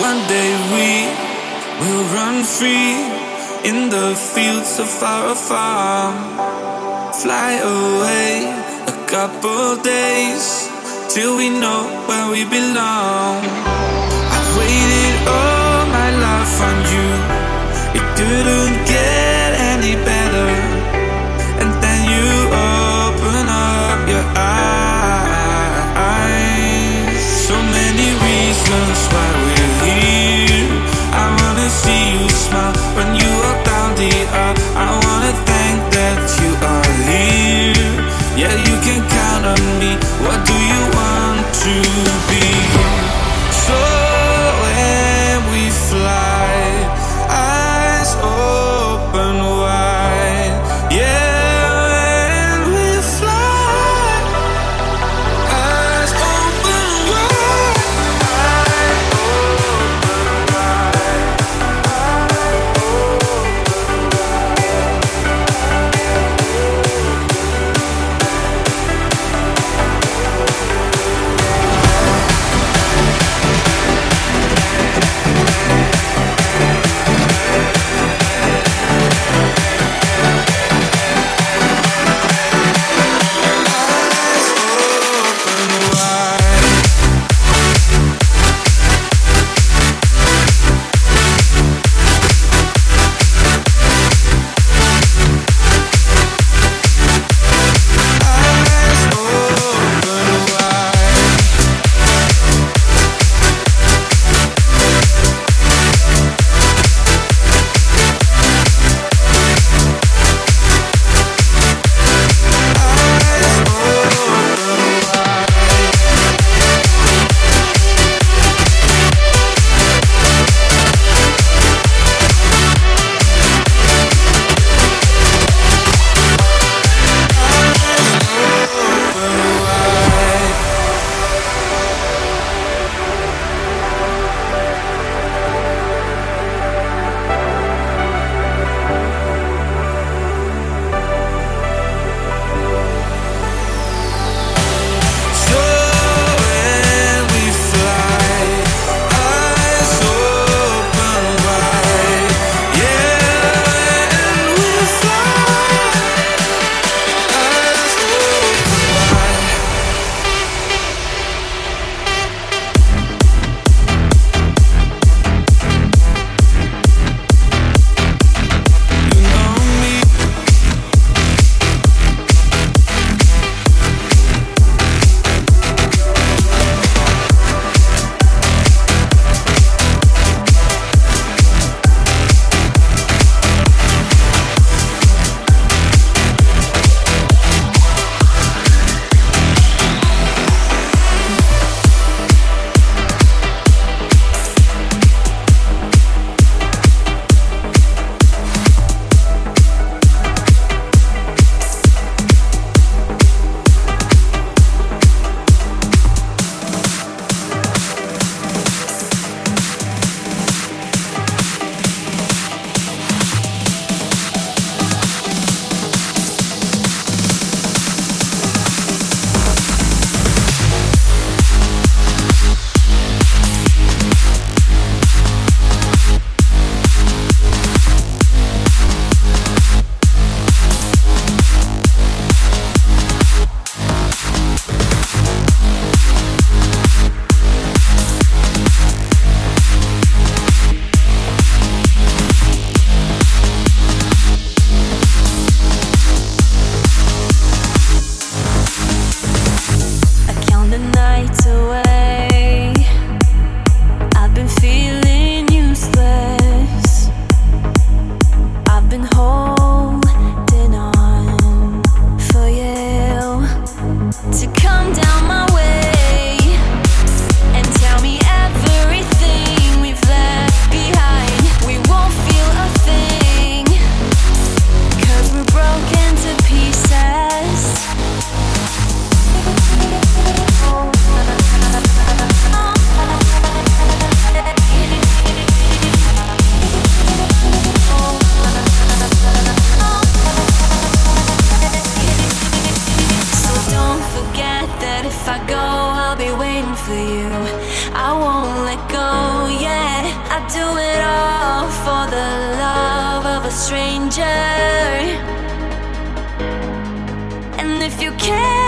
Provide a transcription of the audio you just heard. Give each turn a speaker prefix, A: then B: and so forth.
A: One day we will run free in the fields of our farm. Fly away a couple days till we know where we belong. I've waited all my life on you. It couldn't get
B: do it all for the love of a stranger. And if you care